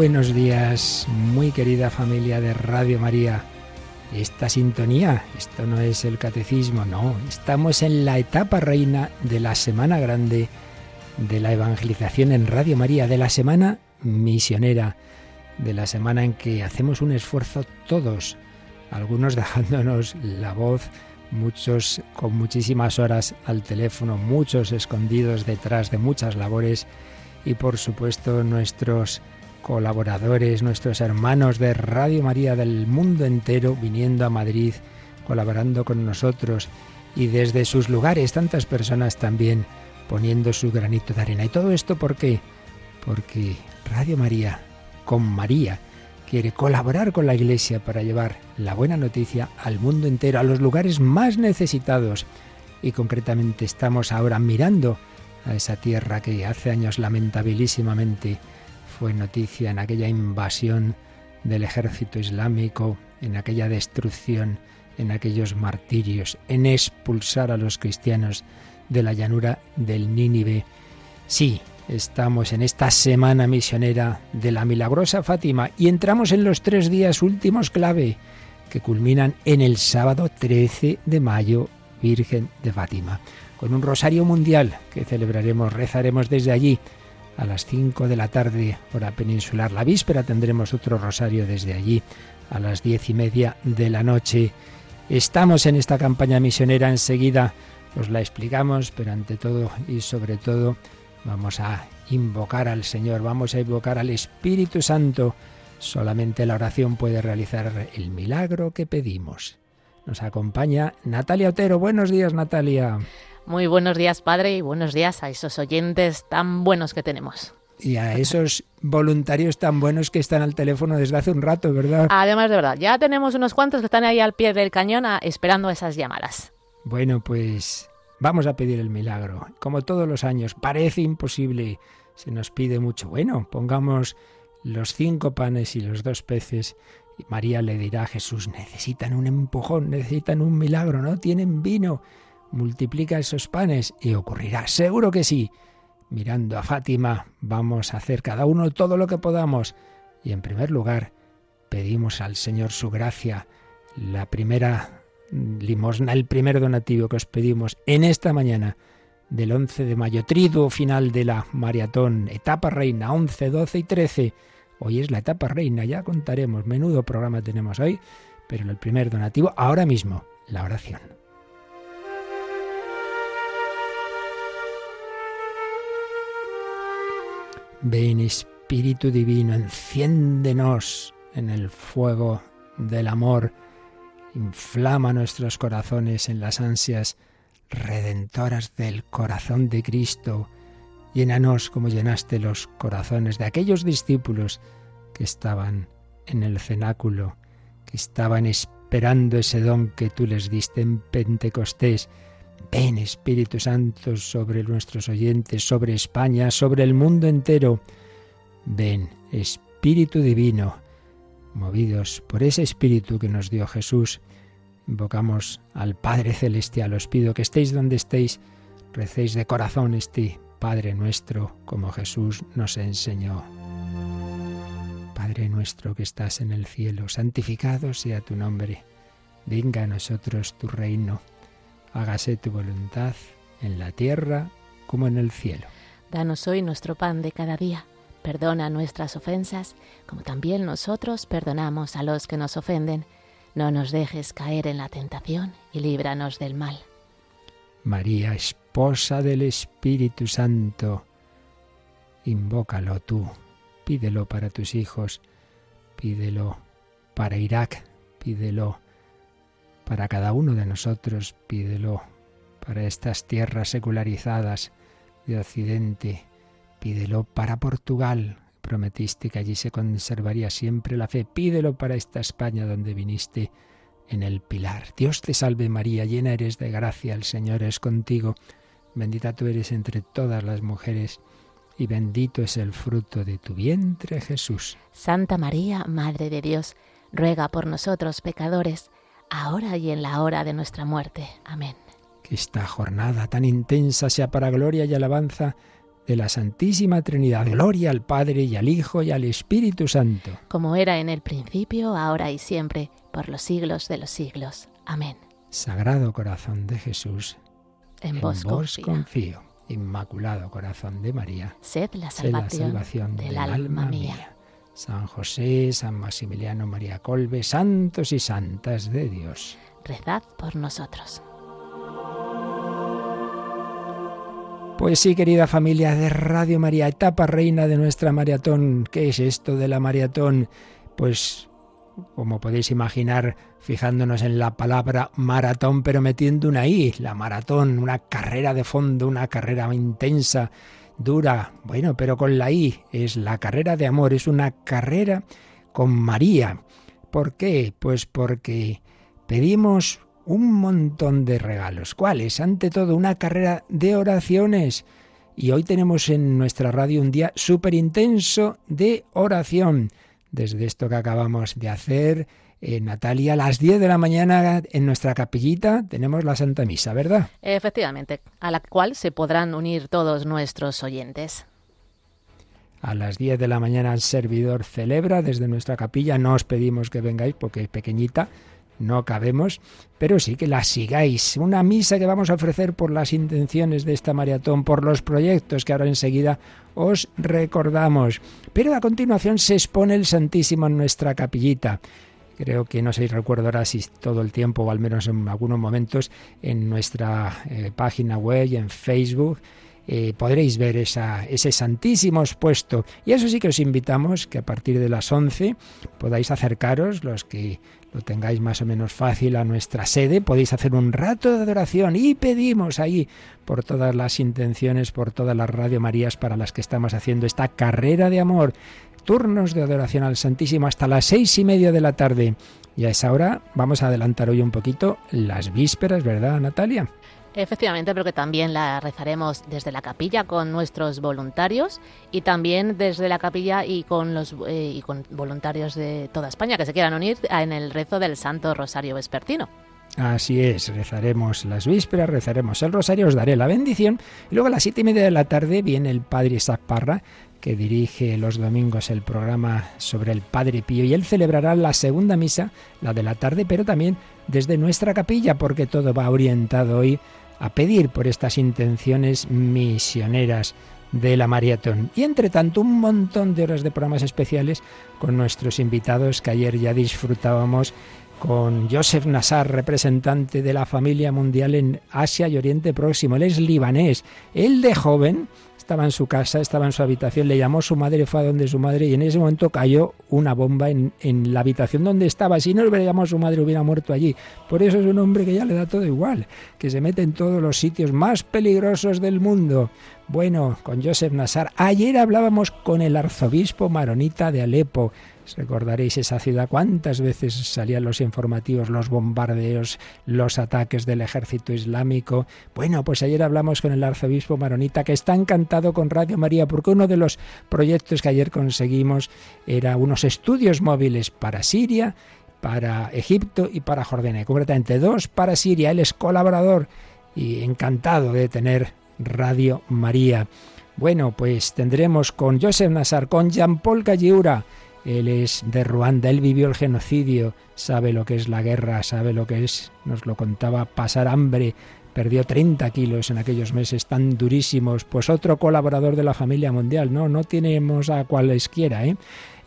Buenos días, muy querida familia de Radio María. Esta sintonía, esto no es el catecismo, no, estamos en la etapa reina de la Semana Grande de la evangelización en Radio María, de la Semana Misionera, de la semana en que hacemos un esfuerzo todos, algunos dejándonos la voz, muchos con muchísimas horas al teléfono, muchos escondidos detrás de muchas labores y por supuesto nuestros colaboradores, nuestros hermanos de Radio María del mundo entero viniendo a Madrid, colaborando con nosotros y desde sus lugares tantas personas también poniendo su granito de arena. ¿Y todo esto por qué? Porque Radio María, con María, quiere colaborar con la Iglesia para llevar la buena noticia al mundo entero, a los lugares más necesitados. Y concretamente estamos ahora mirando a esa tierra que hace años lamentabilísimamente fue noticia en aquella invasión del ejército islámico, en aquella destrucción, en aquellos martirios, en expulsar a los cristianos de la llanura del Nínive. Sí, estamos en esta semana misionera de la milagrosa Fátima y entramos en los tres días últimos clave que culminan en el sábado 13 de mayo, Virgen de Fátima, con un rosario mundial que celebraremos, rezaremos desde allí a las 5 de la tarde, hora peninsular. La víspera tendremos otro rosario desde allí a las diez y media de la noche. Estamos en esta campaña misionera, enseguida os la explicamos, pero ante todo y sobre todo vamos a invocar al Señor, vamos a invocar al Espíritu Santo. Solamente la oración puede realizar el milagro que pedimos. Nos acompaña Natalia Otero. Buenos días, Natalia. Muy buenos días, Padre, y buenos días a esos oyentes tan buenos que tenemos. Y a esos voluntarios tan buenos que están al teléfono desde hace un rato, ¿verdad? Además, de verdad, ya tenemos unos cuantos que están ahí al pie del cañón esperando esas llamadas. Bueno, pues vamos a pedir el milagro. Como todos los años, parece imposible, se nos pide mucho. Bueno, pongamos los cinco panes y los dos peces. Y María le dirá a Jesús, necesitan un empujón, necesitan un milagro, no tienen vino multiplica esos panes y ocurrirá, seguro que sí. Mirando a Fátima, vamos a hacer cada uno todo lo que podamos y en primer lugar pedimos al Señor su gracia, la primera limosna, el primer donativo que os pedimos en esta mañana del 11 de mayo, triduo final de la maratón, etapa reina 11, 12 y 13. Hoy es la etapa reina, ya contaremos, menudo programa tenemos hoy, pero el primer donativo ahora mismo, la oración. Ven Espíritu Divino, enciéndenos en el fuego del amor, inflama nuestros corazones en las ansias redentoras del corazón de Cristo, llénanos como llenaste los corazones de aquellos discípulos que estaban en el cenáculo, que estaban esperando ese don que tú les diste en Pentecostés, Ven Espíritu Santo sobre nuestros oyentes, sobre España, sobre el mundo entero. Ven Espíritu Divino, movidos por ese Espíritu que nos dio Jesús. Invocamos al Padre Celestial. Os pido que estéis donde estéis, recéis de corazón este Padre nuestro, como Jesús nos enseñó. Padre nuestro que estás en el cielo, santificado sea tu nombre. Venga a nosotros tu reino hágase tu voluntad en la tierra como en el cielo. Danos hoy nuestro pan de cada día. Perdona nuestras ofensas, como también nosotros perdonamos a los que nos ofenden. No nos dejes caer en la tentación y líbranos del mal. María, esposa del Espíritu Santo, invócalo tú, pídelo para tus hijos, pídelo para Irak, pídelo para cada uno de nosotros, pídelo para estas tierras secularizadas de Occidente, pídelo para Portugal, prometiste que allí se conservaría siempre la fe, pídelo para esta España donde viniste en el pilar. Dios te salve María, llena eres de gracia, el Señor es contigo, bendita tú eres entre todas las mujeres, y bendito es el fruto de tu vientre Jesús. Santa María, Madre de Dios, ruega por nosotros pecadores, ahora y en la hora de nuestra muerte. Amén. Que esta jornada tan intensa sea para gloria y alabanza de la Santísima Trinidad. Gloria al Padre y al Hijo y al Espíritu Santo. Como era en el principio, ahora y siempre, por los siglos de los siglos. Amén. Sagrado corazón de Jesús, en, vos, confío. Inmaculado corazón de María, sed la salvación, del, alma, mía. San José, San Maximiliano María Colbe, santos y santas de Dios. Rezad por nosotros. Pues sí, querida familia de Radio María, etapa reina de nuestra maratón. ¿Qué es esto de la maratón? Pues, como podéis imaginar, fijándonos en la palabra maratón, pero metiendo una I, la maratón, una carrera de fondo, una carrera intensa, dura, bueno, pero con la I, es la carrera de amor, es una carrera con María. ¿Por qué? Pues porque pedimos un montón de regalos. ¿Cuáles? Ante todo, una carrera de oraciones. Y hoy tenemos en nuestra radio un día súper intenso de oración. Desde esto que acabamos de hacer, eh, Natalia, a las 10 de la mañana en nuestra capillita tenemos la Santa Misa, ¿verdad? Efectivamente, a la cual se podrán unir todos nuestros oyentes. A las 10 de la mañana el servidor celebra desde nuestra capilla. No os pedimos que vengáis porque es pequeñita, no cabemos, pero sí que la sigáis. Una misa que vamos a ofrecer por las intenciones de esta maratón, por los proyectos que ahora enseguida os recordamos. Pero a continuación se expone el Santísimo en nuestra capillita. Creo que no sé si recuerdo ahora si todo el tiempo o al menos en algunos momentos en nuestra eh, página web y en Facebook eh, podréis ver ese santísimo expuesto. Y eso sí que os invitamos que a partir de las 11 podáis acercaros, los que lo tengáis más o menos fácil a nuestra sede, podéis hacer un rato de adoración y pedimos ahí por todas las intenciones, por todas las Radio Marías para las que estamos haciendo esta carrera de amor. Turnos de adoración al Santísimo hasta las seis y media de la tarde. Y a esa hora vamos a adelantar hoy un poquito las vísperas, ¿verdad, Natalia? Efectivamente, pero que también la rezaremos desde la capilla con nuestros voluntarios y también desde la capilla y con los eh, y con voluntarios de toda España que se quieran unir en el rezo del Santo Rosario Vespertino. Así es, rezaremos las vísperas, rezaremos el rosario, os daré la bendición y luego a las siete y media de la tarde viene el Padre Isaac Parra que dirige los domingos el programa sobre el Padre Pío y él celebrará la segunda misa, la de la tarde, pero también desde nuestra capilla porque todo va orientado hoy a pedir por estas intenciones misioneras de la maratón. Y entre tanto, un montón de horas de programas especiales con nuestros invitados que ayer ya disfrutábamos con Joseph Nassar, representante de la familia mundial en Asia y Oriente Próximo. Él es libanés. Él de joven estaba en su casa, estaba en su habitación, le llamó su madre, fue a donde su madre y en ese momento cayó una bomba en, en la habitación donde estaba. Si no hubiera llamado a su madre, hubiera muerto allí. Por eso es un hombre que ya le da todo igual, que se mete en todos los sitios más peligrosos del mundo. Bueno, con Joseph Nassar. Ayer hablábamos con el arzobispo maronita de Alepo. Recordaréis esa ciudad, cuántas veces salían los informativos, los bombardeos, los ataques del ejército islámico. Bueno, pues ayer hablamos con el arzobispo maronita que está encantado con Radio María porque uno de los proyectos que ayer conseguimos era unos estudios móviles para Siria, para Egipto y para Jordania. Concretamente dos para Siria. Él es colaborador y encantado de tener Radio María. Bueno, pues tendremos con Joseph Nassar, con Jean-Paul Galliura, él es de Ruanda, él vivió el genocidio, sabe lo que es la guerra, sabe lo que es, nos lo contaba, pasar hambre, perdió 30 kilos en aquellos meses tan durísimos, pues otro colaborador de la familia mundial, no, no tenemos a cualesquiera, ¿eh?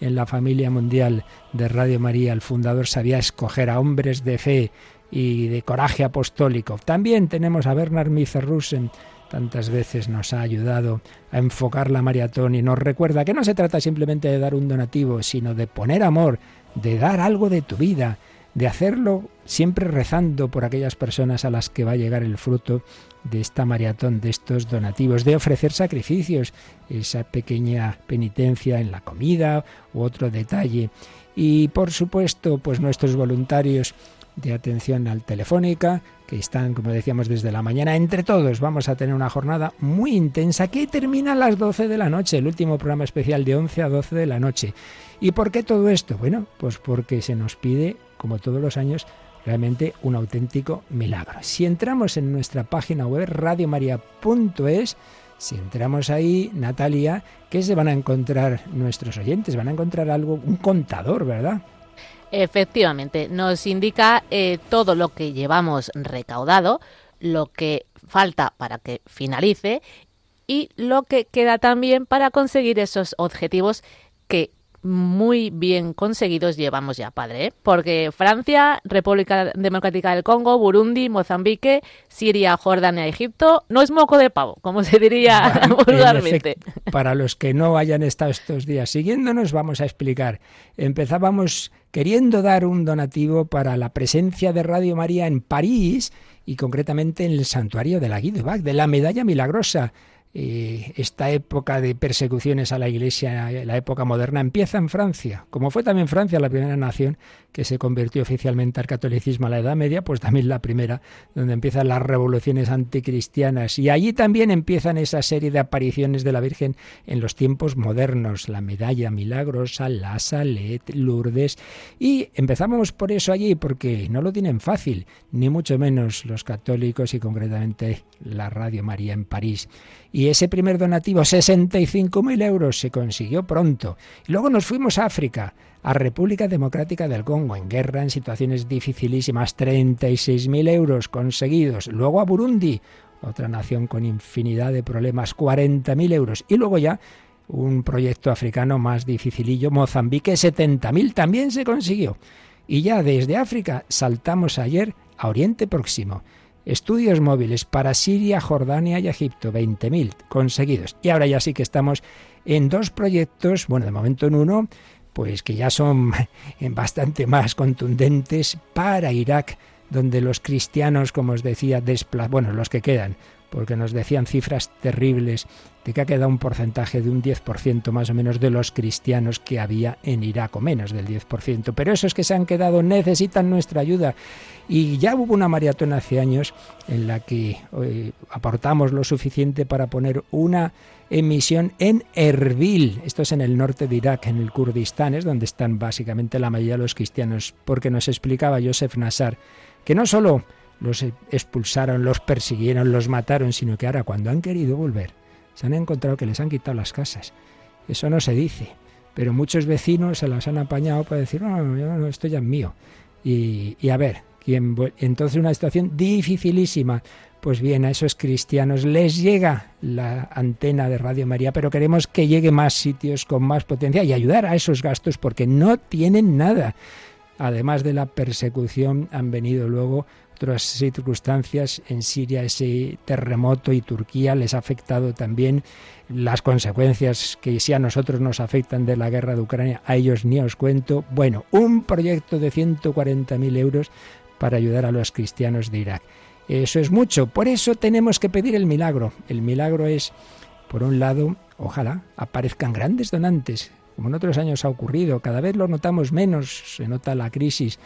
En la familia mundial de Radio María, el fundador sabía escoger a hombres de fe y de coraje apostólico. También tenemos a Bernard Miserrusen, tantas veces nos ha ayudado a enfocar la maratón y nos recuerda que no se trata simplemente de dar un donativo, sino de poner amor, de dar algo de tu vida, de hacerlo siempre rezando por aquellas personas a las que va a llegar el fruto de esta maratón, de estos donativos, de ofrecer sacrificios, esa pequeña penitencia en la comida u otro detalle. Y por supuesto, pues nuestros voluntarios de atención al telefónica, están, como decíamos, desde la mañana. Entre todos vamos a tener una jornada muy intensa que termina a las 12 de la noche, el último programa especial de 11 a 12 de la noche. ¿Y por qué todo esto? Bueno, pues porque se nos pide, como todos los años, realmente un auténtico milagro. Si entramos en nuestra página web radiomaria.es, Si entramos ahí, Natalia, ¿qué se van a encontrar nuestros oyentes? Van a encontrar algo, un contador, ¿verdad? Efectivamente, nos indica eh, todo lo que llevamos recaudado, lo que falta para que finalice y lo que queda también para conseguir esos objetivos que muy bien conseguidos llevamos ya, padre, ¿eh? porque Francia, República Democrática del Congo, Burundi, Mozambique, Siria, Jordania, Egipto, no es moco de pavo, como se diría vulgarmente. Para los que no hayan estado estos días siguiéndonos, vamos a explicar. Empezábamos queriendo dar un donativo para la presencia de Radio María en París y concretamente en el santuario de la Guidebac, de la Medalla Milagrosa eh, esta época de persecuciones a la Iglesia, la época moderna, empieza en Francia. Como fue también Francia la primera nación que se convirtió oficialmente al catolicismo a la Edad Media, pues también la primera donde empiezan las revoluciones anticristianas. Y allí también empiezan esa serie de apariciones de la Virgen en los tiempos modernos, la medalla milagrosa, la Salet, Lourdes. Y empezamos por eso allí, porque no lo tienen fácil, ni mucho menos los católicos y concretamente la Radio María en París. Y ese primer donativo, 65.000 euros, se consiguió pronto. Y luego nos fuimos a África, a República Democrática del Congo, en guerra, en situaciones dificilísimas, 36.000 euros conseguidos. Luego a Burundi, otra nación con infinidad de problemas, 40.000 euros. Y luego ya un proyecto africano más dificilillo, Mozambique, 70.000 también se consiguió. Y ya desde África saltamos ayer a Oriente Próximo. Estudios móviles para Siria, Jordania y Egipto, 20.000 conseguidos. Y ahora ya sí que estamos en dos proyectos, bueno, de momento en uno, pues que ya son bastante más contundentes para Irak, donde los cristianos, como os decía, bueno, los que quedan, porque nos decían cifras terribles de que ha quedado un porcentaje de un 10% más o menos de los cristianos que había en Irak, o menos del 10%. Pero esos que se han quedado necesitan nuestra ayuda. Y ya hubo una maratón hace años en la que eh, aportamos lo suficiente para poner una emisión en Erbil. Esto es en el norte de Irak, en el Kurdistán, es donde están básicamente la mayoría de los cristianos, porque nos explicaba Joseph Nassar que no solo los expulsaron, los persiguieron, los mataron, sino que ahora cuando han querido volver, se han encontrado que les han quitado las casas. Eso no se dice, pero muchos vecinos se las han apañado para decir, no, no, esto ya es mío. Y, y a ver, ¿quién, entonces una situación dificilísima. Pues bien, a esos cristianos les llega la antena de Radio María, pero queremos que llegue más sitios con más potencia y ayudar a esos gastos porque no tienen nada. Además de la persecución, han venido luego otras circunstancias. En Siria ese terremoto y Turquía les ha afectado también las consecuencias que si a nosotros nos afectan de la guerra de Ucrania, a ellos ni os cuento. Bueno, un proyecto de 140.000 euros para ayudar a los cristianos de Irak. Eso es mucho, por eso tenemos que pedir el milagro. El milagro es, por un lado, ojalá aparezcan grandes donantes, como en otros años ha ocurrido, cada vez lo notamos menos, se nota la crisis,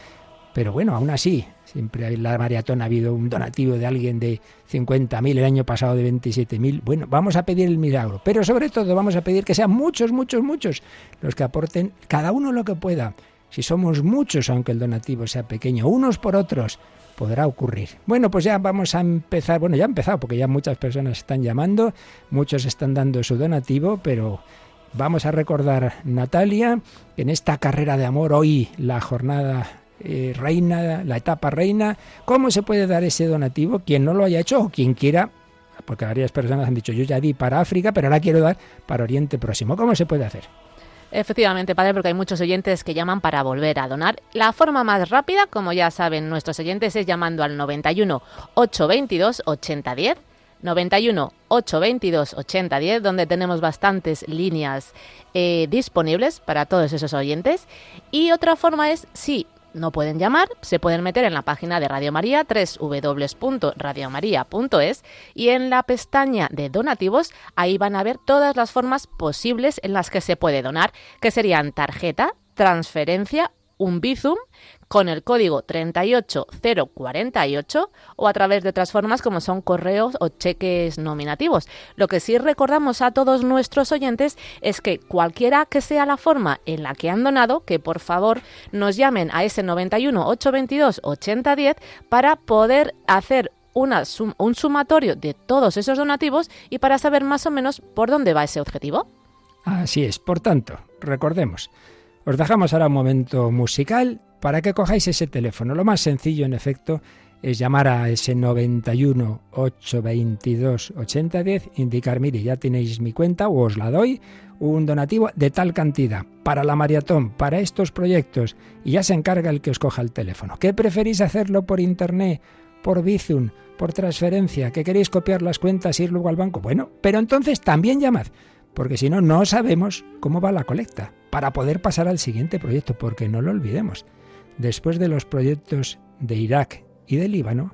pero bueno, aún así, siempre en la maratón ha habido un donativo de alguien de 50.000, el año pasado de 27.000. Bueno, vamos a pedir el milagro, pero sobre todo vamos a pedir que sean muchos, muchos, muchos los que aporten cada uno lo que pueda. Si somos muchos, aunque el donativo sea pequeño, unos por otros, podrá ocurrir. Bueno, pues ya vamos a empezar, bueno, ya ha empezado, porque ya muchas personas están llamando, muchos están dando su donativo, pero vamos a recordar, Natalia, en esta carrera de amor, hoy la jornada eh, reina, la etapa reina, ¿cómo se puede dar ese donativo? Quien no lo haya hecho o quien quiera, porque varias personas han dicho, yo ya di para África, pero ahora quiero dar para Oriente Próximo. ¿Cómo se puede hacer? Efectivamente, padre, porque hay muchos oyentes que llaman para volver a donar. La forma más rápida, como ya saben nuestros oyentes, es llamando al 91 822 8010. 91 822 8010, donde tenemos bastantes líneas eh, disponibles para todos esos oyentes. Y otra forma es, sí, no pueden llamar, se pueden meter en la página de Radio María, www.radiomaria.es, y en la pestaña de donativos, ahí van a ver todas las formas posibles en las que se puede donar, que serían tarjeta, transferencia, un Bizum con el código 38048 o a través de otras formas como son correos o cheques nominativos. Lo que sí recordamos a todos nuestros oyentes es que cualquiera que sea la forma en la que han donado, que por favor nos llamen a ese 91 822 8010 para poder hacer un sumatorio de todos esos donativos y para saber más o menos por dónde va ese objetivo. Así es, por tanto, recordemos, os dejamos ahora un momento musical para que cojáis ese teléfono. Lo más sencillo, en efecto, es llamar a ese 91 822 8010, indicar, mire, ya tenéis mi cuenta o os la doy, un donativo de tal cantidad para la maratón, para estos proyectos, y ya se encarga el que os coja el teléfono. ¿Qué preferís hacerlo por internet, por Bizum, por transferencia? ¿Que queréis copiar las cuentas e ir luego al banco? Bueno, pero entonces también llamad, porque si no, no sabemos cómo va la colecta, para poder pasar al siguiente proyecto, porque no lo olvidemos. Después de los proyectos de Irak y de Líbano,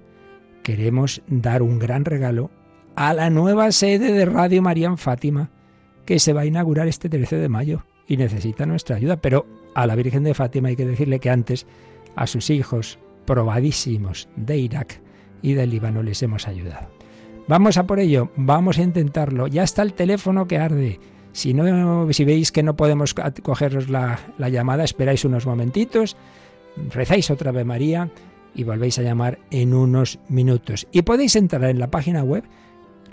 queremos dar un gran regalo a la nueva sede de Radio María en Fátima, que se va a inaugurar este 13 de mayo y necesita nuestra ayuda. Pero a la Virgen de Fátima hay que decirle que antes a sus hijos probadísimos de Irak y del Líbano les hemos ayudado. Vamos a por ello, vamos a intentarlo. Ya está el teléfono que arde. Si, no, si veis que no podemos cogeros la, la llamada, esperáis unos momentitos, rezáis otra vez María y volvéis a llamar en unos minutos. Y podéis entrar en la página web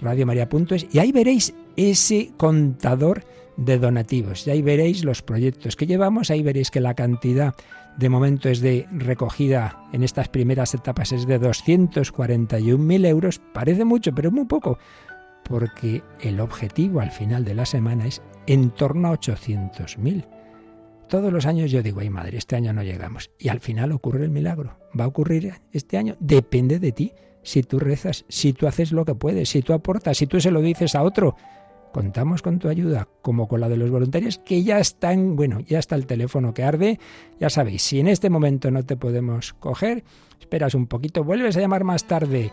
radiomaria.es y ahí veréis ese contador de donativos. Y ahí veréis los proyectos que llevamos, ahí veréis que la cantidad de momento es de recogida en estas primeras etapas es de 241.000 euros. Parece mucho, pero muy poco, porque el objetivo al final de la semana es en torno a 800.000. Todos los años yo digo, ay madre, este año no llegamos. Y al final ocurre el milagro. ¿Va a ocurrir este año? Depende de ti. Si tú rezas, si tú haces lo que puedes, si tú aportas, si tú se lo dices a otro. Contamos con tu ayuda, como con la de los voluntarios, que ya están, bueno, ya está el teléfono que arde. Ya sabéis, si en este momento no te podemos coger, esperas un poquito, vuelves a llamar más tarde.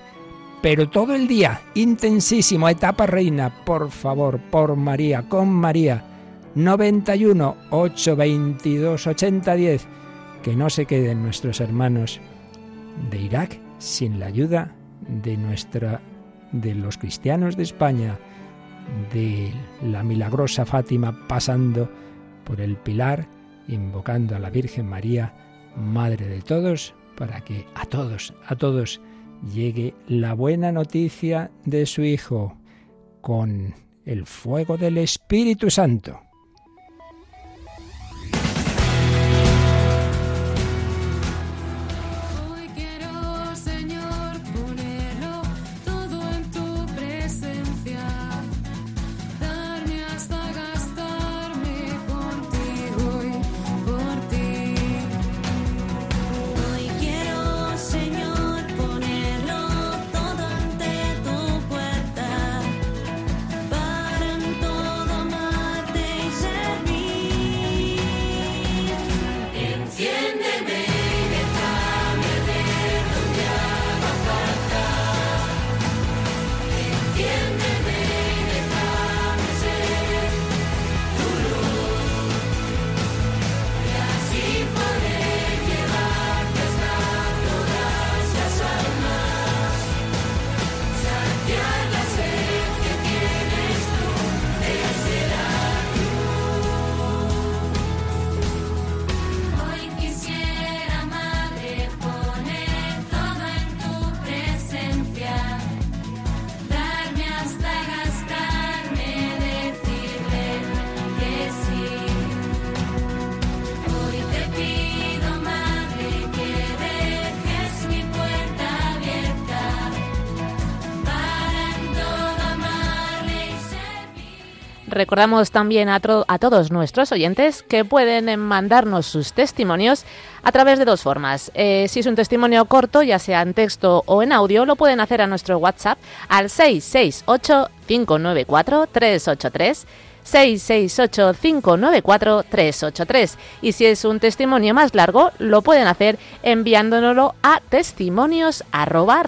Pero todo el día, intensísimo, etapa reina, por favor, por María, con María 91 822 8010. Que no se queden nuestros hermanos de Irak sin la ayuda de nuestra de los cristianos de España, de la milagrosa Fátima pasando por el pilar, invocando a la Virgen María, Madre de todos, para que a todos, a todos llegue la buena noticia de su Hijo con el fuego del Espíritu Santo. Recordamos también a, todos nuestros oyentes que pueden mandarnos sus testimonios a través de dos formas. Eh, si es un testimonio corto, ya sea en texto o en audio, lo pueden hacer a nuestro WhatsApp al 668-594-383. 668-594-383. Y si es un testimonio más largo, lo pueden hacer enviándonoslo a testimonios arroba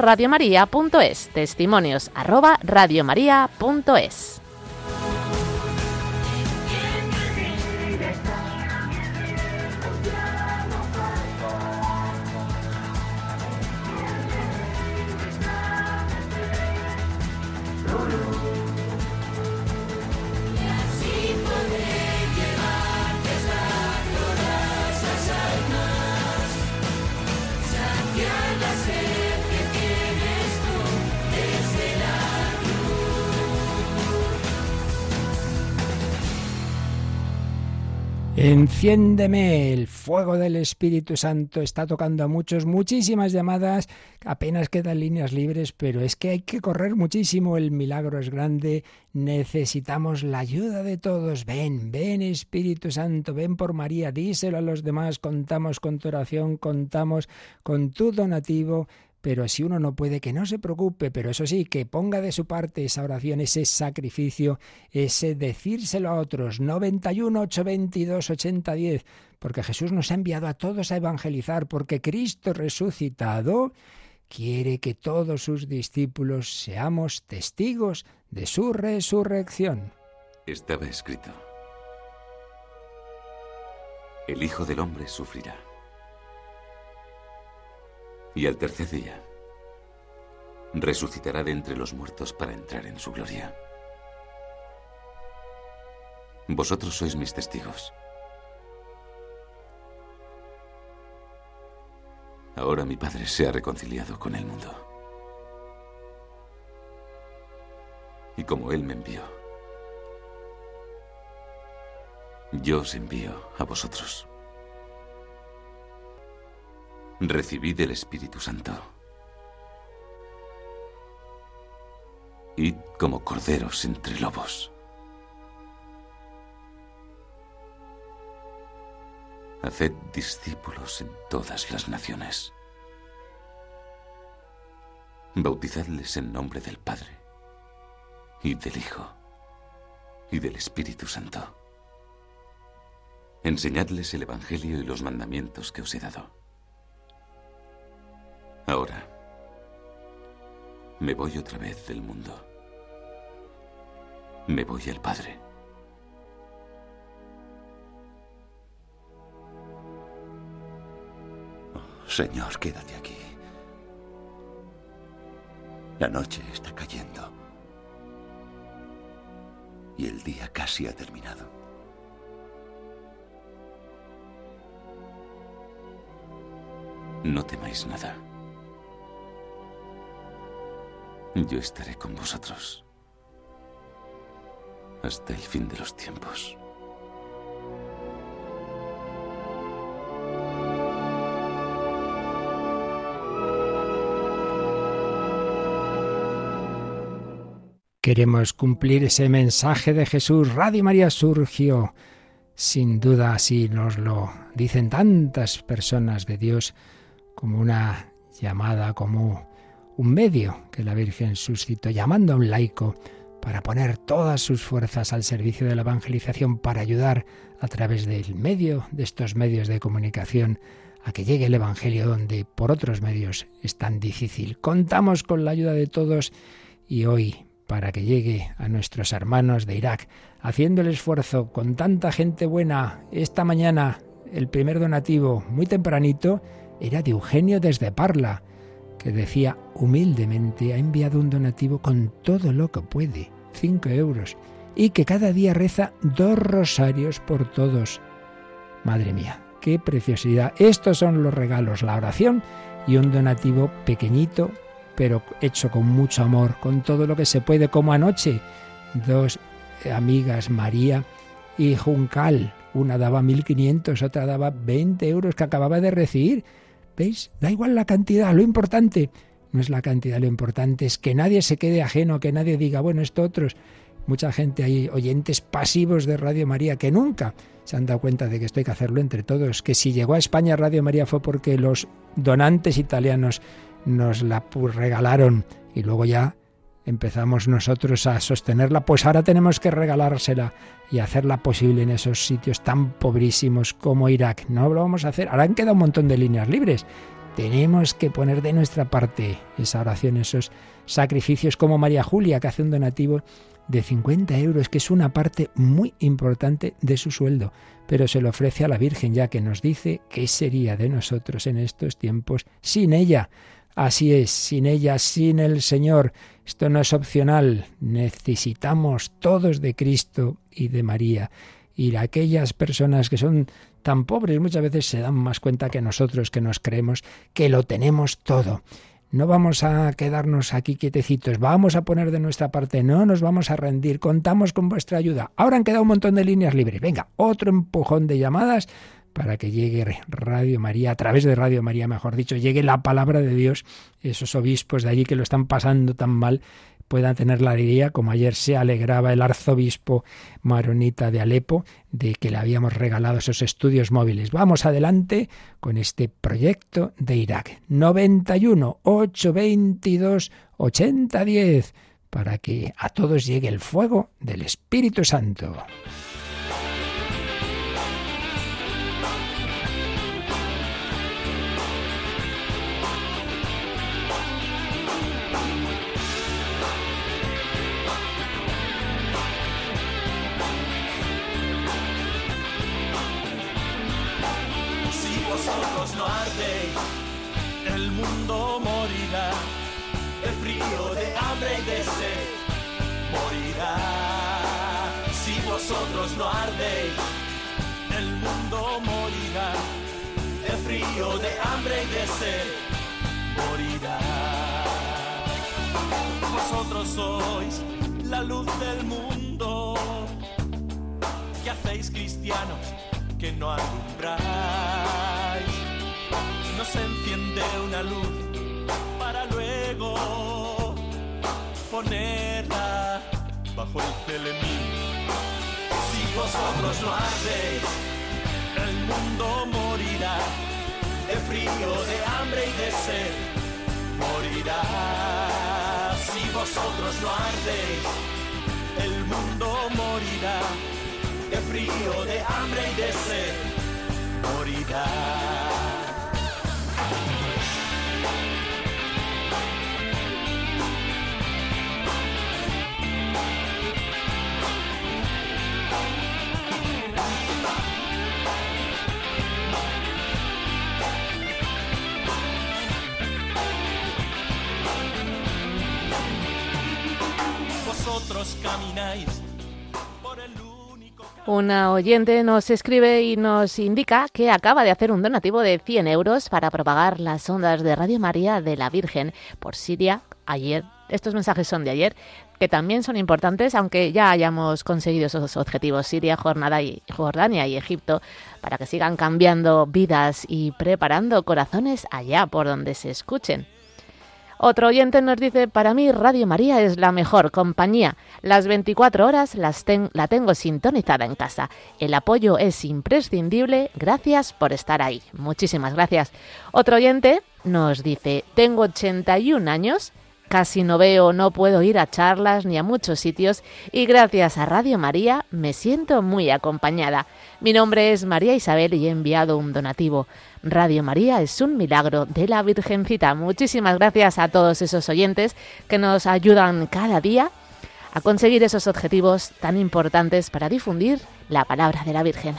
Enciéndeme, el fuego del Espíritu Santo está tocando a muchos, muchísimas llamadas, apenas quedan líneas libres, pero es que hay que correr muchísimo, el milagro es grande, necesitamos la ayuda de todos. Ven, ven Espíritu Santo, ven por María, díselo a los demás, contamos con tu oración, contamos con tu donativo pero si uno no puede, que no se preocupe, pero eso sí, que ponga de su parte esa oración, ese sacrificio, ese decírselo a otros. 91 822 8010, porque Jesús nos ha enviado a todos a evangelizar, porque Cristo resucitado quiere que todos sus discípulos seamos testigos de su resurrección. Estaba escrito. El Hijo del Hombre sufrirá y al tercer día resucitará de entre los muertos para entrar en su gloria. Vosotros sois mis testigos. Ahora mi Padre se ha reconciliado con el mundo. Y como Él me envió, yo os envío a vosotros recibid el Espíritu Santo. Id como corderos entre lobos. Haced discípulos en todas las naciones. Bautizadles en nombre del Padre, y del Hijo, y del Espíritu Santo. Enseñadles el Evangelio y los mandamientos que os he dado. Ahora, me voy otra vez del mundo. Me voy al Padre. Oh, señor, quédate aquí. La noche está cayendo. Y el día casi ha terminado. No temáis nada. Yo estaré con vosotros hasta el fin de los tiempos. Queremos cumplir ese mensaje de Jesús. Radio María surgió. Sin duda, así nos lo dicen tantas personas de Dios como una llamada, como un medio que la Virgen suscitó llamando a un laico para poner todas sus fuerzas al servicio de la evangelización, para ayudar a través del medio, de estos medios de comunicación, a que llegue el Evangelio donde por otros medios es tan difícil. Contamos con la ayuda de todos y hoy, para que llegue a nuestros hermanos de Irak, haciendo el esfuerzo con tanta gente buena, esta mañana el primer donativo, muy tempranito, era de Eugenio desde Parla que decía humildemente ha enviado un donativo con todo lo que puede, cinco euros, y que cada día reza dos rosarios por todos. Madre mía, qué preciosidad. Estos son los regalos, la oración y un donativo pequeñito, pero hecho con mucho amor, con todo lo que se puede, como anoche. Dos amigas, María y Juncal, una daba 1.500, otra daba 20 euros que acababa de recibir ¿Veis? Da igual la cantidad, lo importante no es la cantidad, lo importante es que nadie se quede ajeno, que nadie diga, bueno, esto otros. Mucha gente hay oyentes pasivos de Radio María que nunca se han dado cuenta de que esto hay que hacerlo entre todos, que si llegó a España Radio María fue porque los donantes italianos nos la regalaron y luego ya empezamos nosotros a sostenerla, pues ahora tenemos que regalársela y hacerla posible en esos sitios tan pobrísimos como Irak. No lo vamos a hacer. Ahora han quedado un montón de líneas libres. Tenemos que poner de nuestra parte esa oración, esos sacrificios como María Julia, que hace un donativo de 50 euros, que es una parte muy importante de su sueldo, pero se lo ofrece a la Virgen, ya que nos dice qué sería de nosotros en estos tiempos sin ella. Así es, sin ella, sin el Señor, esto no es opcional, necesitamos todos de Cristo y de María. Y aquellas personas que son tan pobres muchas veces se dan más cuenta que nosotros que nos creemos que lo tenemos todo. no vamos a quedarnos aquí quietecitos, vamos a poner de nuestra parte, no nos vamos a rendir, contamos con vuestra ayuda. Ahora han quedado un montón de líneas libres. Venga, otro empujón de llamadas para que llegue Radio María, a través de Radio María, mejor dicho, llegue la palabra de Dios, esos obispos de allí que lo están pasando tan mal, puedan tener la alegría, como ayer se alegraba el arzobispo maronita de Alepo, de que le habíamos regalado esos estudios móviles. Vamos adelante con este proyecto de Irak. 91 822 8010 para que a todos llegue el fuego del Espíritu Santo. No arde, el mundo morirá, de frío, de hambre y de sed, morirá. Vosotros sois la luz del mundo, que hacéis cristianos que no alumbráis. No se enciende una luz para luego ponerla bajo el celemín vosotros no hacéis, el mundo morirá de frío, de hambre y de sed. Morirá si vosotros no ardéis, el mundo morirá de frío, de hambre y de sed. Morirá. Una oyente nos escribe y nos indica que acaba de hacer un donativo de 100 euros para propagar las ondas de Radio María de la Virgen por Siria ayer. Estos mensajes son de ayer, que también son importantes, aunque ya hayamos conseguido esos objetivos, Siria, Jordania y Egipto, para que sigan cambiando vidas y preparando corazones allá por donde se escuchen. Otro oyente nos dice, para mí Radio María es la mejor compañía. Las 24 horas las la tengo sintonizada en casa. El apoyo es imprescindible. Gracias por estar ahí. Muchísimas gracias. Otro oyente nos dice, tengo 81 años Casi no veo, no puedo ir a charlas ni a muchos sitios y gracias a Radio María me siento muy acompañada. Mi nombre es María Isabel y he enviado un donativo. Radio María es un milagro de la Virgencita. Muchísimas gracias a todos esos oyentes que nos ayudan cada día a conseguir esos objetivos tan importantes para difundir la palabra de la Virgen.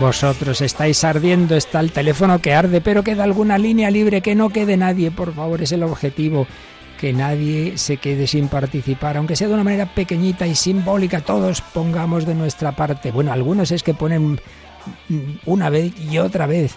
Vosotros estáis ardiendo, está el teléfono que arde, pero queda alguna línea libre, que no quede nadie, por favor, es el objetivo, que nadie se quede sin participar, aunque sea de una manera pequeñita y simbólica, todos pongamos de nuestra parte. Bueno, algunos es que ponen una vez y otra vez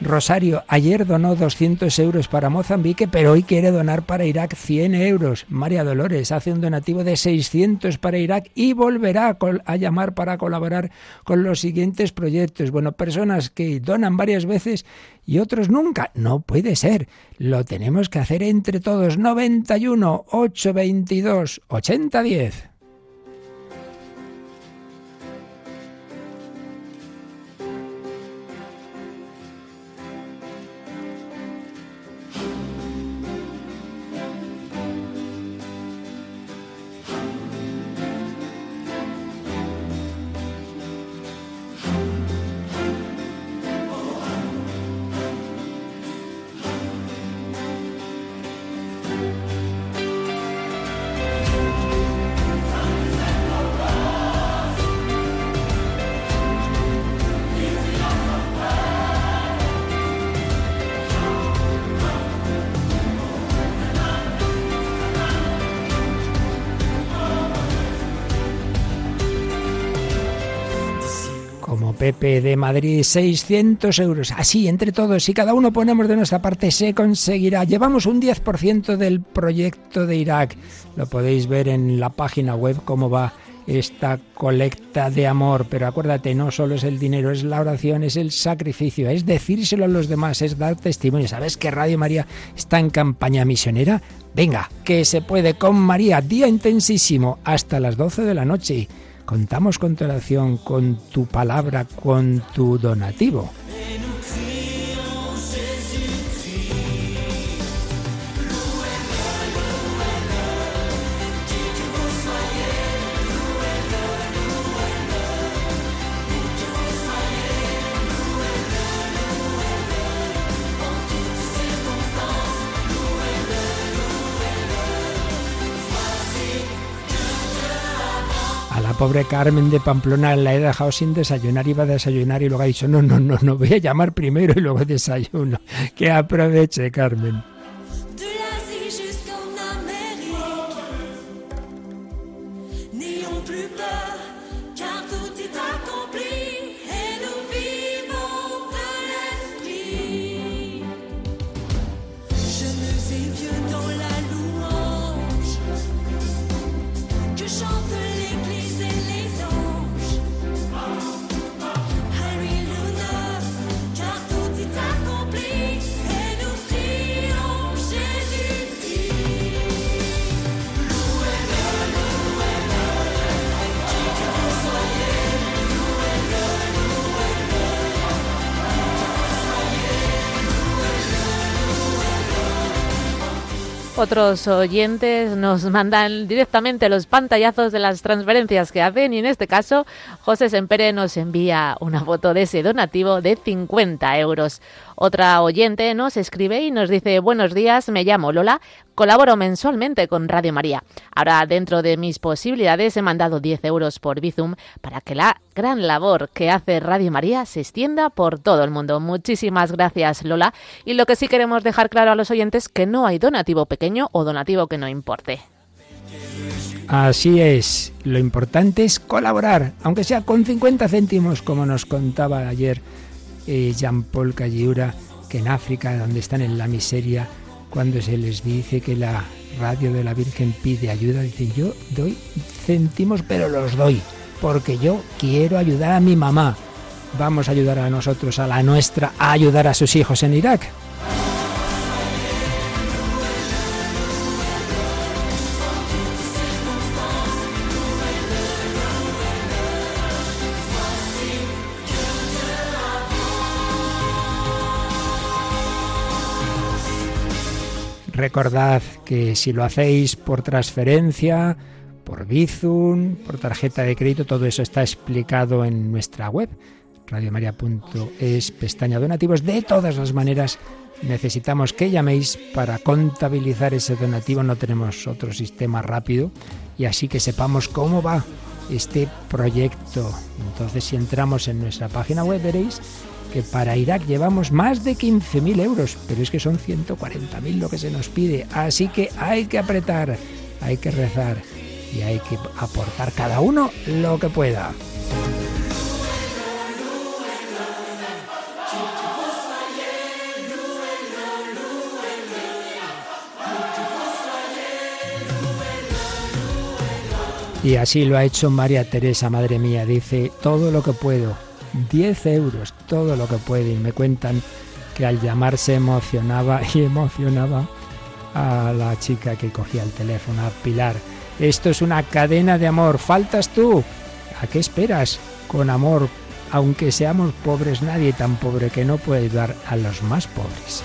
Rosario ayer donó 200 euros para Mozambique, pero hoy quiere donar para Irak 100 euros. María Dolores hace un donativo de 600 para Irak y volverá a llamar para colaborar con los siguientes proyectos. Bueno, personas que donan varias veces y otros nunca. No puede ser. Lo tenemos que hacer entre todos. 91 822 8010. De Madrid, 600 euros. Así, entre todos, si cada uno ponemos de nuestra parte, se conseguirá. Llevamos un 10% del proyecto de Irak. Lo podéis ver en la página web cómo va esta colecta de amor. Pero acuérdate, no solo es el dinero, es la oración, es el sacrificio, es decírselo a los demás, es dar testimonio. ¿Sabes que Radio María está en campaña misionera? Venga, que se puede con María, día intensísimo, hasta las 12 de la noche. Contamos con tu oración, con tu palabra, con tu donativo. Pobre Carmen de Pamplona la he dejado sin desayunar, iba a desayunar y luego ha dicho, no, no, no, no, voy a llamar primero y luego desayuno. Que aproveche, Carmen. Otros oyentes nos mandan directamente los pantallazos de las transferencias que hacen y en este caso José Sempere nos envía una foto de ese donativo de 50 euros. Otra oyente nos escribe y nos dice buenos días, me llamo Lola, colaboro mensualmente con Radio María. Ahora dentro de mis posibilidades he mandado 10 euros por Bizum para que la gran labor que hace Radio María se extienda por todo el mundo. Muchísimas gracias Lola y lo que sí queremos dejar claro a los oyentes que no hay donativo pequeño o donativo que no importe. Así es, lo importante es colaborar, aunque sea con 50 céntimos, como nos contaba ayer eh, Jean-Paul Calliura, que en África, donde están en la miseria, cuando se les dice que la radio de la Virgen pide ayuda, dicen yo doy céntimos, pero los doy, porque yo quiero ayudar a mi mamá. Vamos a ayudar a nosotros, a la nuestra, a ayudar a sus hijos en Irak. Recordad que si lo hacéis por transferencia, por Bizum, por tarjeta de crédito, todo eso está explicado en nuestra web, radiomaria.es, pestaña donativos. De todas las maneras, necesitamos que llaméis para contabilizar ese donativo. No tenemos otro sistema rápido y así que sepamos cómo va este proyecto. Entonces, si entramos en nuestra página web, veréis que para Irak llevamos más de 15.000 euros, pero es que son 140.000 lo que se nos pide. Así que hay que apretar, hay que rezar y hay que aportar cada uno lo que pueda. Y así lo ha hecho María Teresa, madre mía, dice, todo lo que puedo, 10 euros, todo lo que puede. Y me cuentan que al llamarse emocionaba y emocionaba a la chica que cogía el teléfono, a Pilar. Esto es una cadena de amor. ¿Faltas tú? ¿A qué esperas? Con amor, aunque seamos pobres, nadie tan pobre que no puede ayudar a los más pobres.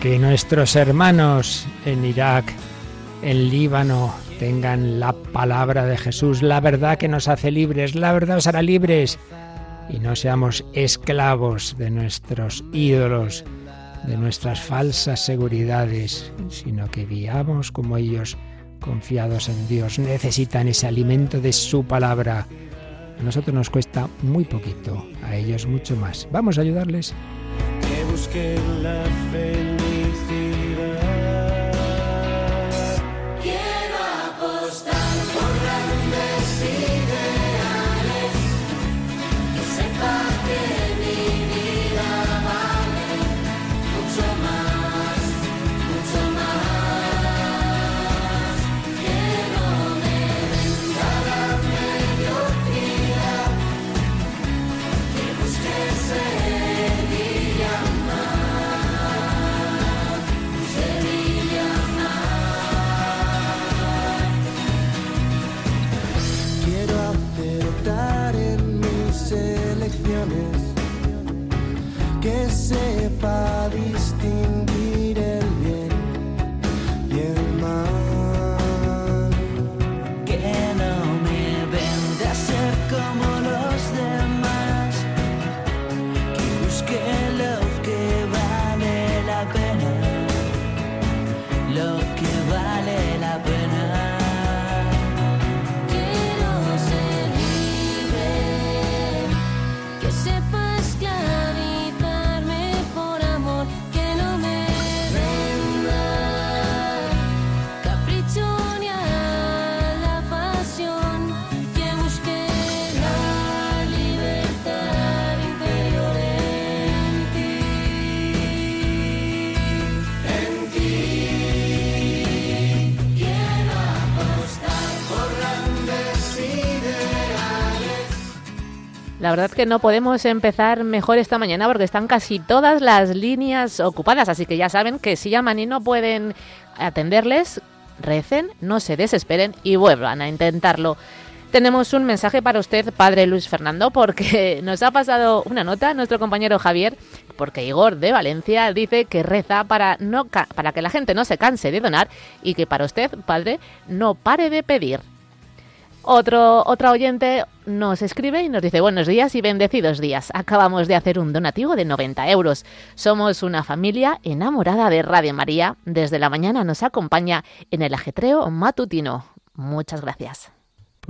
Que nuestros hermanos en Irak, en Líbano, tengan la palabra de Jesús, la verdad que nos hace libres, la verdad os hará libres y no seamos esclavos de nuestros ídolos, de nuestras falsas seguridades, sino que vivamos como ellos, confiados en Dios. Necesitan ese alimento de su palabra. A nosotros nos cuesta muy poquito, a ellos mucho más. Vamos a ayudarles. sepa distinguir. La verdad que no podemos empezar mejor esta mañana porque están casi todas las líneas ocupadas, así que ya saben que si llaman y no pueden atenderles, recen, no se desesperen y vuelvan a intentarlo. Tenemos un mensaje para usted, padre Luis Fernando, porque nos ha pasado una nota nuestro compañero Javier, porque Igor de Valencia dice que reza para, no para que la gente no se canse de donar y que para usted, padre, no pare de pedir. Otro, otra oyente nos escribe y nos dice buenos días y bendecidos días. Acabamos de hacer un donativo de 90 euros. Somos una familia enamorada de Radio María. Desde la mañana nos acompaña en el ajetreo matutino. Muchas gracias.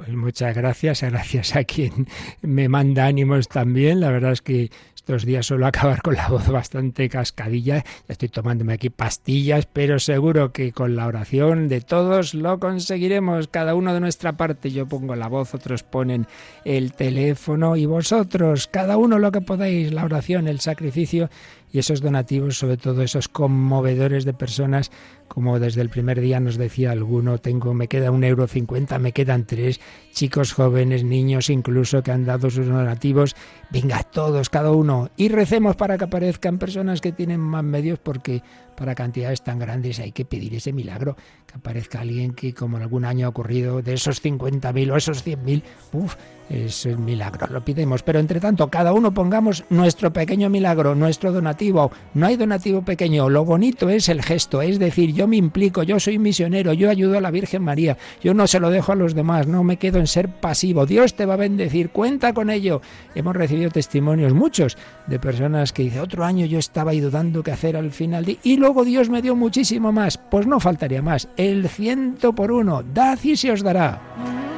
Pues muchas gracias, gracias a quien me manda ánimos también. La verdad es que estos días suelo acabar con la voz bastante cascadilla. Ya estoy tomándome aquí pastillas, pero seguro que con la oración de todos lo conseguiremos, cada uno de nuestra parte. Yo pongo la voz, otros ponen el teléfono y vosotros, cada uno lo que podáis, la oración, el sacrificio y esos donativos, sobre todo esos conmovedores de personas como desde el primer día nos decía alguno, tengo, me queda un euro cincuenta, me quedan tres, chicos jóvenes, niños incluso que han dado sus donativos, venga todos, cada uno, y recemos para que aparezcan personas que tienen más medios porque para cantidades tan grandes hay que pedir ese milagro, que aparezca alguien que como en algún año ha ocurrido de esos 50.000 o esos 100.000, uff, es un milagro, lo pidemos. Pero entre tanto, cada uno pongamos nuestro pequeño milagro, nuestro donativo. No hay donativo pequeño, lo bonito es el gesto, es decir, yo me implico, yo soy misionero, yo ayudo a la Virgen María, yo no se lo dejo a los demás, no me quedo en ser pasivo. Dios te va a bendecir, cuenta con ello. Hemos recibido testimonios muchos de personas que dice otro año yo estaba dudando qué hacer al final y luego Dios me dio muchísimo más. Pues no faltaría más, el ciento por uno. Dad y se os dará.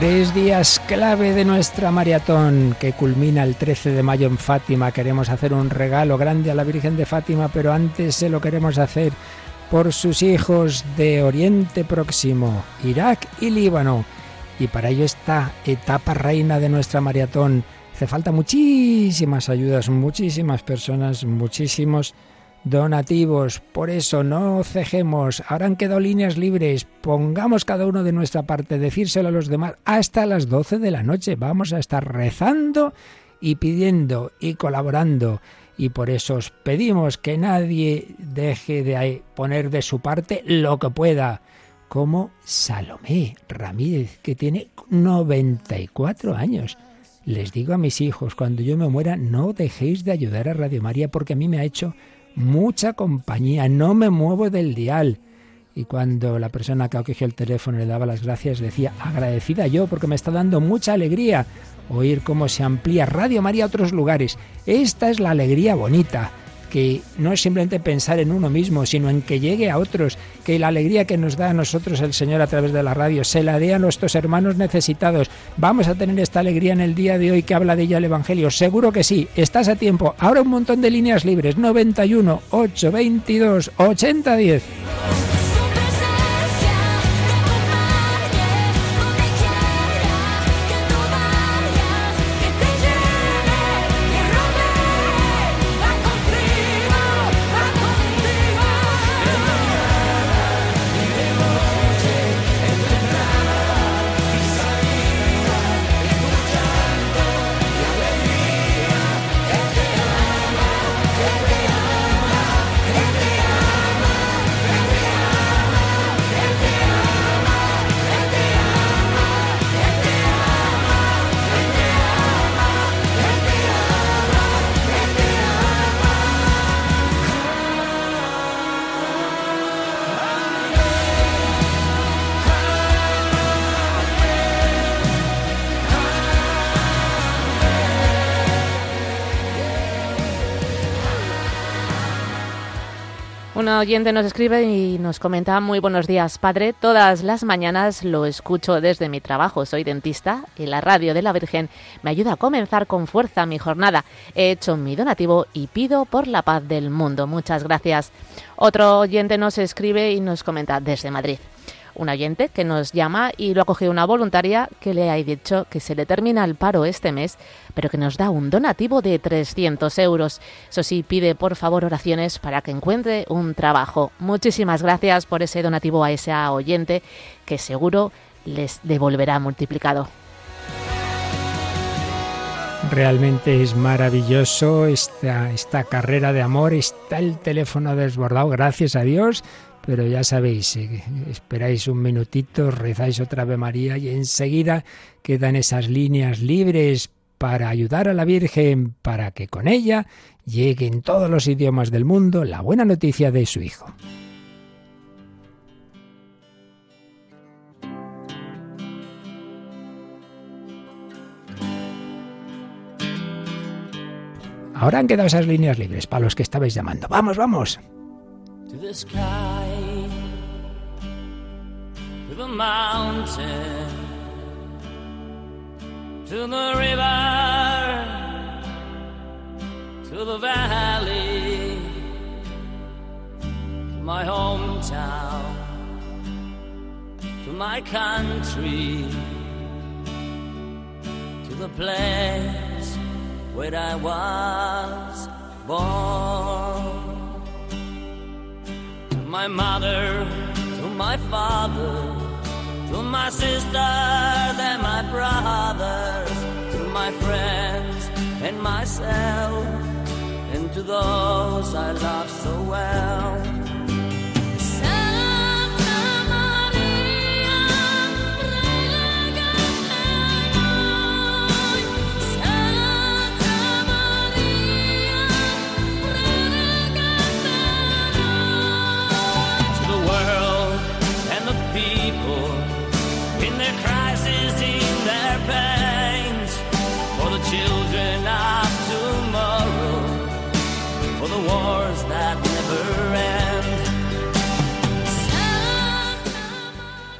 Tres días clave de nuestra maratón que culmina el 13 de mayo en Fátima. Queremos hacer un regalo grande a la Virgen de Fátima, pero antes se lo queremos hacer por sus hijos de Oriente Próximo, Irak y Líbano. Y para ello esta etapa reina de nuestra maratón hace falta muchísimas ayudas, muchísimas personas, muchísimos donativos. Por eso no cejemos. Ahora han quedado líneas libres. Pongamos cada uno de nuestra parte, decírselo a los demás hasta las 12 de la noche. Vamos a estar rezando y pidiendo y colaborando. Y por eso os pedimos que nadie deje de poner de su parte lo que pueda. Como Salomé Ramírez, que tiene 94 años. Les digo a mis hijos, cuando yo me muera, no dejéis de ayudar a Radio María porque a mí me ha hecho mucha compañía, no me muevo del dial. Y cuando la persona que cogió el teléfono le daba las gracias, decía, agradecida yo, porque me está dando mucha alegría oír cómo se amplía Radio María a otros lugares. Esta es la alegría bonita, que no es simplemente pensar en uno mismo, sino en que llegue a otros, que la alegría que nos da a nosotros el Señor a través de la radio se la dé a nuestros hermanos necesitados. Vamos a tener esta alegría en el día de hoy que habla de ella el Evangelio. Seguro que sí, estás a tiempo. Ahora un montón de líneas libres, 91 822 8010. Oyente nos escribe y nos comenta, muy buenos días, padre. Todas las mañanas lo escucho desde mi trabajo. Soy dentista y la radio de la Virgen me ayuda a comenzar con fuerza mi jornada. He hecho mi donativo y pido por la paz del mundo. Muchas gracias. Otro oyente nos escribe y nos comenta desde Madrid un oyente que nos llama y lo ha cogido una voluntaria que le ha dicho que se le termina el paro este mes, pero que nos da un donativo de 300 euros. Eso sí, pide por favor oraciones para que encuentre un trabajo. Muchísimas gracias por ese donativo a ese oyente que seguro les devolverá multiplicado. Realmente es maravilloso esta, esta carrera de amor, está el teléfono desbordado, gracias a Dios, pero ya sabéis, eh, esperáis un minutito, rezáis otra Ave María y enseguida quedan esas líneas libres para ayudar a la Virgen, para que con ella llegue en todos los idiomas del mundo la buena noticia de su Hijo. Ahora han quedado esas líneas libres para los que estabais llamando. Vamos, vamos. Mountain, to the river, to the valley, to my hometown, to my country, to the place where I was born. To my mother, to my father, to my sisters and my brothers, to my friends and myself, and to those I love so well.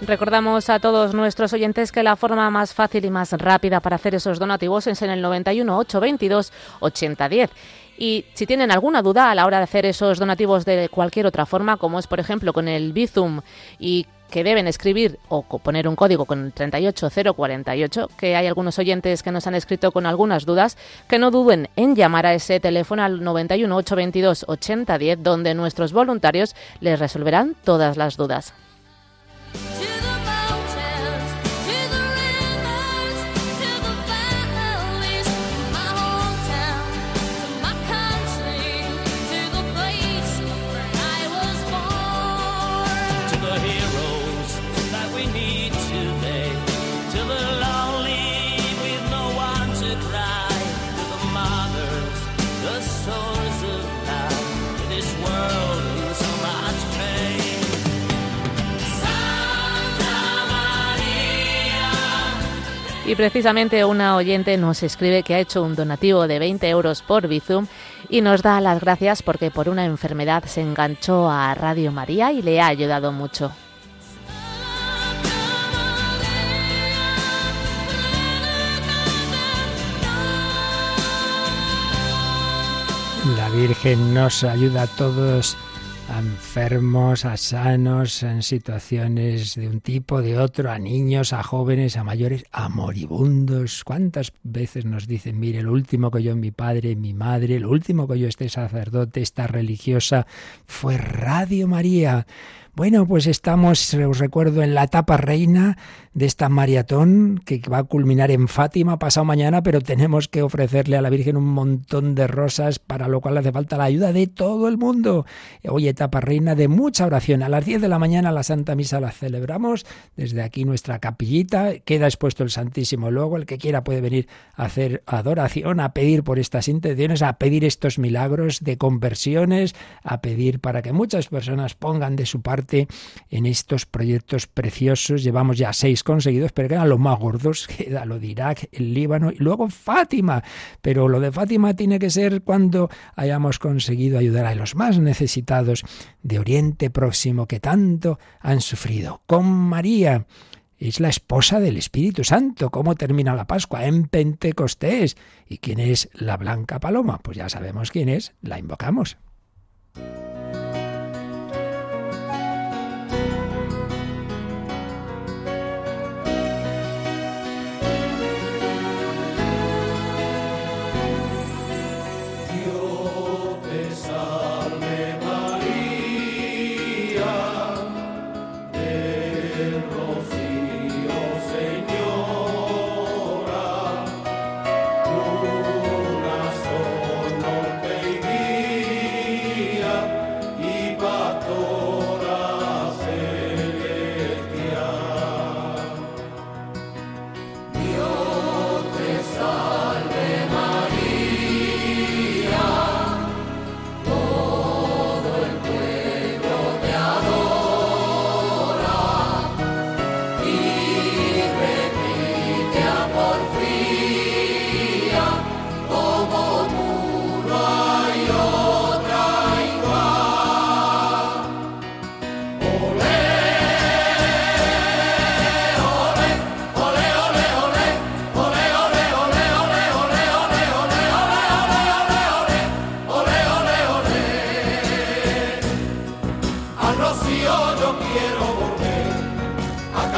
Recordamos a todos nuestros oyentes que la forma más fácil y más rápida para hacer esos donativos es en el 91 822 8010. Y si tienen alguna duda a la hora de hacer esos donativos de cualquier otra forma, como es por ejemplo con el Bizum y que deben escribir o poner un código con el 38048, que hay algunos oyentes que nos han escrito con algunas dudas, que no duden en llamar a ese teléfono al 91 822 8010, donde nuestros voluntarios les resolverán todas las dudas. Y precisamente una oyente nos escribe que ha hecho un donativo de 20 euros por Bizum y nos da las gracias porque por una enfermedad se enganchó a Radio María y le ha ayudado mucho. La Virgen nos ayuda a todos enfermos, a sanos, en situaciones de un tipo, de otro, a niños, a jóvenes, a mayores, a moribundos. ¿Cuántas veces nos dicen, mire, lo último que yo mi padre, mi madre, lo último que yo este sacerdote, esta religiosa, fue Radio María? Bueno, pues estamos, os recuerdo, en la etapa reina de esta maratón que va a culminar en Fátima pasado mañana, pero tenemos que ofrecerle a la Virgen un montón de rosas, para lo cual hace falta la ayuda de todo el mundo. Hoy etapa reina de mucha oración. A las 10 de la mañana la Santa Misa la celebramos desde aquí nuestra capillita, queda expuesto el Santísimo luego, el que quiera puede venir a hacer adoración, a pedir por estas intenciones, a pedir estos milagros de conversiones, a pedir para que muchas personas pongan de su parte en estos proyectos preciosos. Llevamos ya seis conseguidos, pero quedan los más gordos, queda lo de Irak, el Líbano y luego Fátima. Pero lo de Fátima tiene que ser cuando hayamos conseguido ayudar a los más necesitados de Oriente Próximo que tanto han sufrido. Con María es la esposa del Espíritu Santo. ¿Cómo termina la Pascua? En Pentecostés. ¿Y quién es la Blanca Paloma? Pues ya sabemos quién es, la invocamos.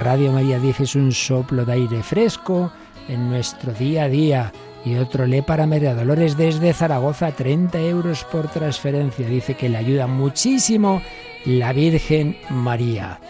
Radio María dice es un soplo de aire fresco en nuestro día a día. Y otro lee para María Dolores desde Zaragoza, 30 euros por transferencia. Dice que le ayuda muchísimo la Virgen María.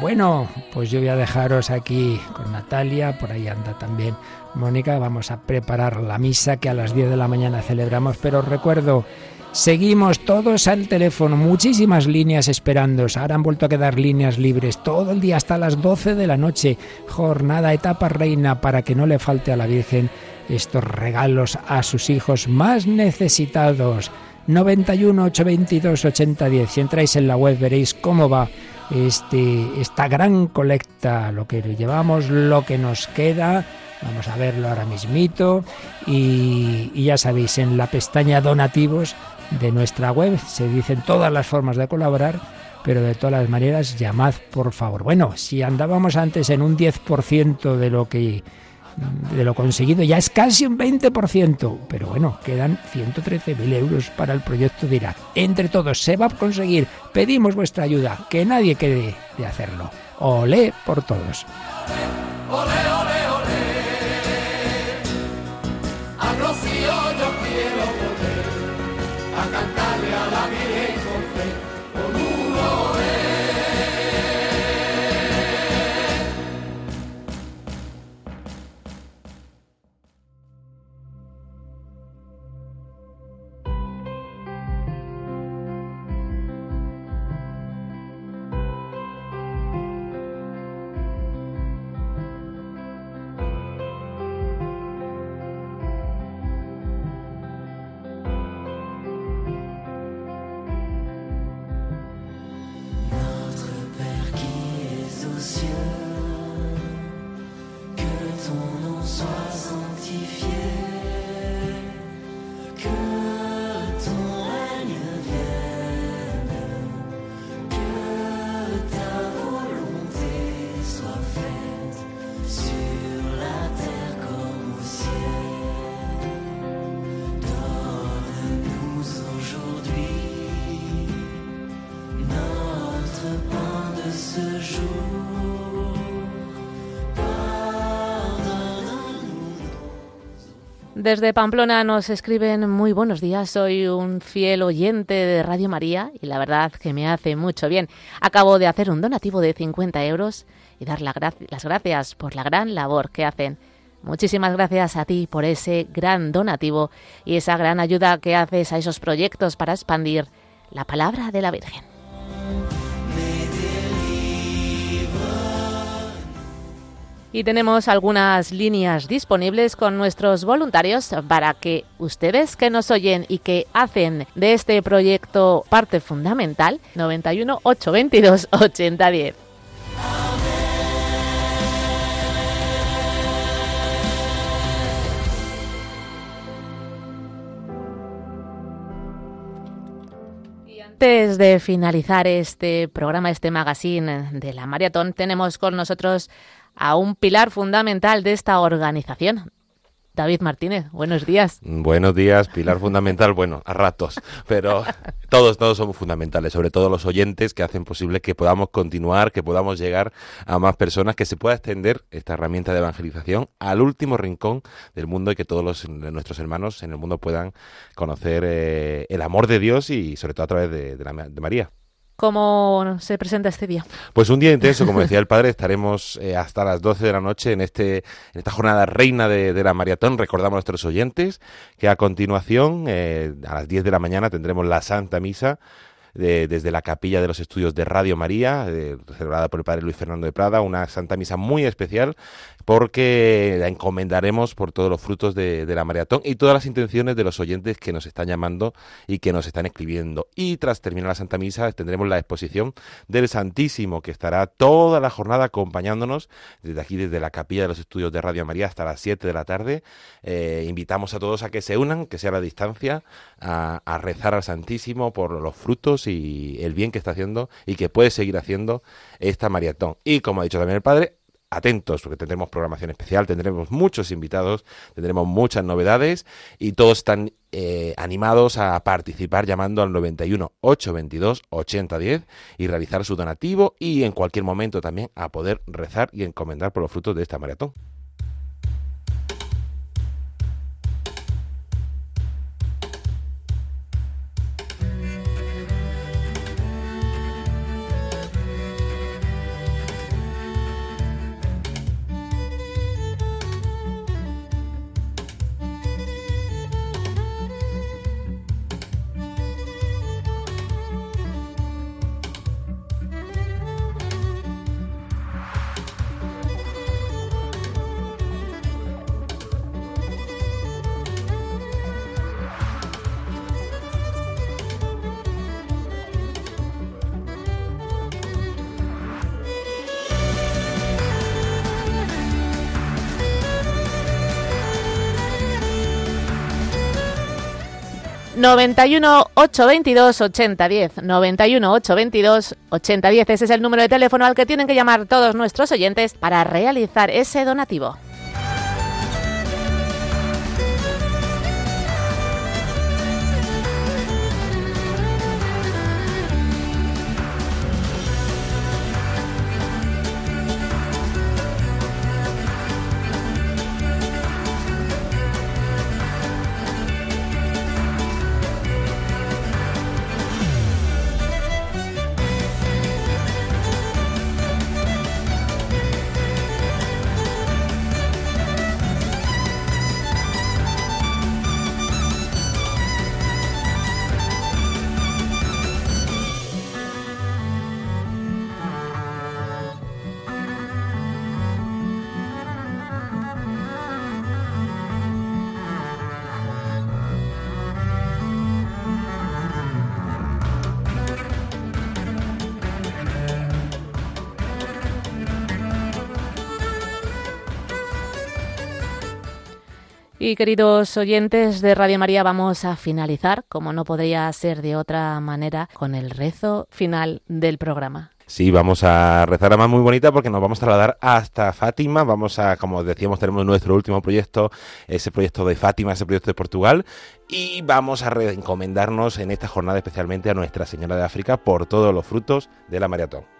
Bueno, pues yo voy a dejaros aquí con Natalia, por ahí anda también Mónica, vamos a preparar la misa que a las 10 de la mañana celebramos, pero recuerdo Seguimos todos al teléfono, muchísimas líneas esperando. Ahora han vuelto a quedar líneas libres todo el día hasta las 12 de la noche. Jornada, etapa reina para que no le falte a la Virgen estos regalos a sus hijos más necesitados. 91 822 8010. Si entráis en la web veréis cómo va este, esta gran colecta, lo que llevamos, lo que nos queda. Vamos a verlo ahora mismito. Y, y ya sabéis, en la pestaña donativos de nuestra web. Se dicen todas las formas de colaborar, pero de todas las maneras llamad por favor. Bueno, si andábamos antes en un 10% de lo que de lo conseguido, ya es casi un 20%, pero bueno, quedan 113.000 euros para el proyecto de Irak. Entre todos se va a conseguir, pedimos vuestra ayuda, que nadie quede de hacerlo. Olé por todos a cantarle a la Virgen con fe. Con Desde Pamplona nos escriben muy buenos días, soy un fiel oyente de Radio María y la verdad que me hace mucho bien. Acabo de hacer un donativo de 50 euros y dar las gracias por la gran labor que hacen. Muchísimas gracias a ti por ese gran donativo y esa gran ayuda que haces a esos proyectos para expandir la palabra de la Virgen. Y tenemos algunas líneas disponibles con nuestros voluntarios para que ustedes que nos oyen y que hacen de este proyecto parte fundamental, 91 822 8010. antes de finalizar este programa, este magazine de la maratón, tenemos con nosotros a un pilar fundamental de esta organización. David Martínez, buenos días. Buenos días, pilar fundamental, bueno, a ratos, pero todos, todos somos fundamentales, sobre todo los oyentes que hacen posible que podamos continuar, que podamos llegar a más personas, que se pueda extender esta herramienta de evangelización al último rincón del mundo y que todos los, nuestros hermanos en el mundo puedan conocer eh, el amor de Dios y sobre todo a través de, de María. ¿Cómo se presenta este día? Pues un día intenso, como decía el padre, estaremos eh, hasta las 12 de la noche en, este, en esta jornada reina de, la maratón. Recordamos a nuestros oyentes que a continuación, eh, a las 10 de la mañana, tendremos la Santa Misa desde la capilla de los estudios de Radio María, celebrada por el padre Luis Fernando de Prada, una Santa Misa muy especial porque la encomendaremos por todos los frutos de, la maratón y todas las intenciones de los oyentes que nos están llamando y que nos están escribiendo. Y tras terminar la Santa Misa tendremos la exposición del Santísimo que estará toda la jornada acompañándonos desde aquí, desde la capilla de los estudios de Radio María hasta las 7 de la tarde. Eh, invitamos a todos a que se unan, que sea a la distancia, a, a rezar al Santísimo por los frutos y el bien que está haciendo y que puede seguir haciendo esta maratón. Y como ha dicho también el Padre, atentos porque tendremos programación especial, tendremos muchos invitados, tendremos muchas novedades y todos están eh, animados a participar llamando al 91 822 8010 y realizar su donativo y en cualquier momento también a poder rezar y encomendar por los frutos de esta maratón. 91 822 8010. 91 822 8010. Ese es el número de teléfono al que tienen que llamar todos nuestros oyentes para realizar ese donativo. Y queridos oyentes de Radio María, vamos a finalizar, como no podría ser de otra manera, con el rezo final del programa. Sí, vamos a rezar a más muy bonita porque nos vamos a trasladar hasta Fátima. Vamos a, como decíamos, tenemos nuestro último proyecto, ese proyecto de Fátima, ese proyecto de Portugal. Y vamos a encomendarnos en esta jornada especialmente a Nuestra Señora de África por todos los frutos de la maratón.